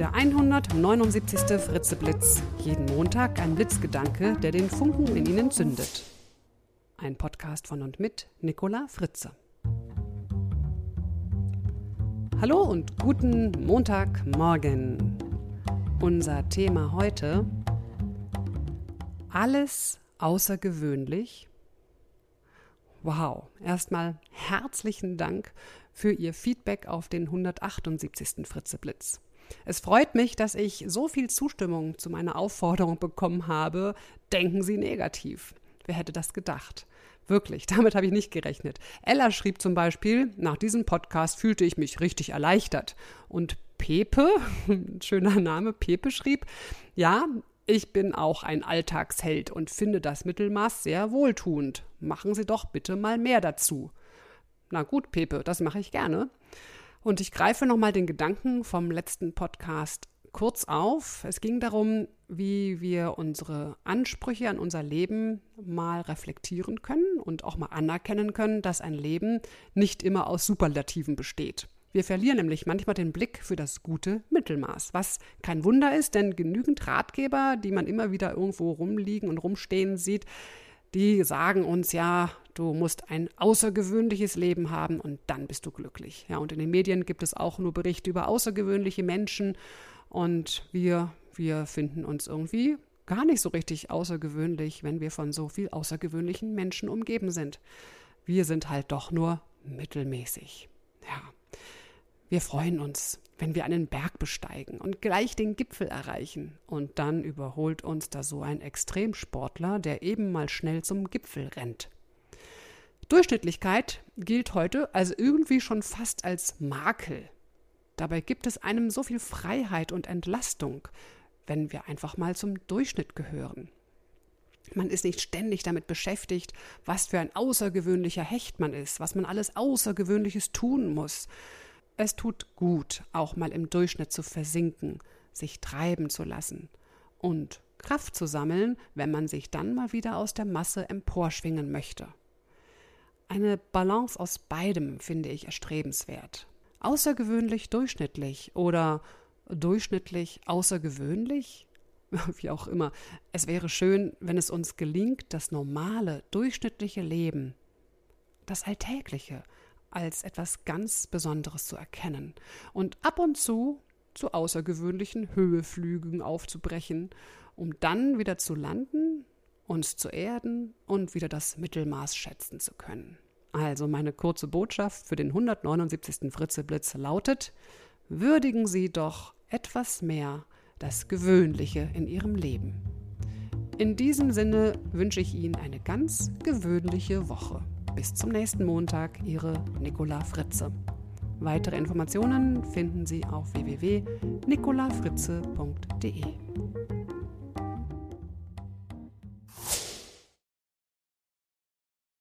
Der 179. Fritzeblitz. Jeden Montag ein Blitzgedanke, der den Funken in Ihnen zündet. Ein Podcast von und mit Nicola Fritze. Hallo und guten Montagmorgen. Unser Thema heute: Alles außergewöhnlich. Wow, erstmal herzlichen Dank für Ihr Feedback auf den 178. Fritzeblitz. Es freut mich, dass ich so viel Zustimmung zu meiner Aufforderung bekommen habe. Denken Sie negativ. Wer hätte das gedacht? Wirklich, damit habe ich nicht gerechnet. Ella schrieb zum Beispiel, nach diesem Podcast fühlte ich mich richtig erleichtert. Und Pepe, schöner Name, Pepe schrieb, ja, ich bin auch ein Alltagsheld und finde das Mittelmaß sehr wohltuend. Machen Sie doch bitte mal mehr dazu. Na gut, Pepe, das mache ich gerne. Und ich greife nochmal den Gedanken vom letzten Podcast kurz auf. Es ging darum, wie wir unsere Ansprüche an unser Leben mal reflektieren können und auch mal anerkennen können, dass ein Leben nicht immer aus Superlativen besteht. Wir verlieren nämlich manchmal den Blick für das gute Mittelmaß, was kein Wunder ist, denn genügend Ratgeber, die man immer wieder irgendwo rumliegen und rumstehen sieht, die sagen uns ja, du musst ein außergewöhnliches Leben haben und dann bist du glücklich. Ja, und in den Medien gibt es auch nur Berichte über außergewöhnliche Menschen und wir, wir finden uns irgendwie gar nicht so richtig außergewöhnlich, wenn wir von so viel außergewöhnlichen Menschen umgeben sind. Wir sind halt doch nur mittelmäßig. Wir freuen uns, wenn wir einen Berg besteigen und gleich den Gipfel erreichen. Und dann überholt uns da so ein Extremsportler, der eben mal schnell zum Gipfel rennt. Durchschnittlichkeit gilt heute also irgendwie schon fast als Makel. Dabei gibt es einem so viel Freiheit und Entlastung, wenn wir einfach mal zum Durchschnitt gehören. Man ist nicht ständig damit beschäftigt, was für ein außergewöhnlicher Hecht man ist, was man alles Außergewöhnliches tun muss, es tut gut, auch mal im Durchschnitt zu versinken, sich treiben zu lassen und Kraft zu sammeln, wenn man sich dann mal wieder aus der Masse emporschwingen möchte. Eine Balance aus beidem finde ich erstrebenswert. Außergewöhnlich durchschnittlich oder durchschnittlich außergewöhnlich? Wie auch immer. Es wäre schön, wenn es uns gelingt, das normale, durchschnittliche Leben, das Alltägliche, als etwas ganz Besonderes zu erkennen und ab und zu zu außergewöhnlichen Höheflügen aufzubrechen, um dann wieder zu landen, uns zu erden und wieder das Mittelmaß schätzen zu können. Also meine kurze Botschaft für den 179. Fritzeblitz lautet, würdigen Sie doch etwas mehr das Gewöhnliche in Ihrem Leben. In diesem Sinne wünsche ich Ihnen eine ganz gewöhnliche Woche. Bis zum nächsten Montag, Ihre Nicola Fritze. Weitere Informationen finden Sie auf www.nicolafritze.de.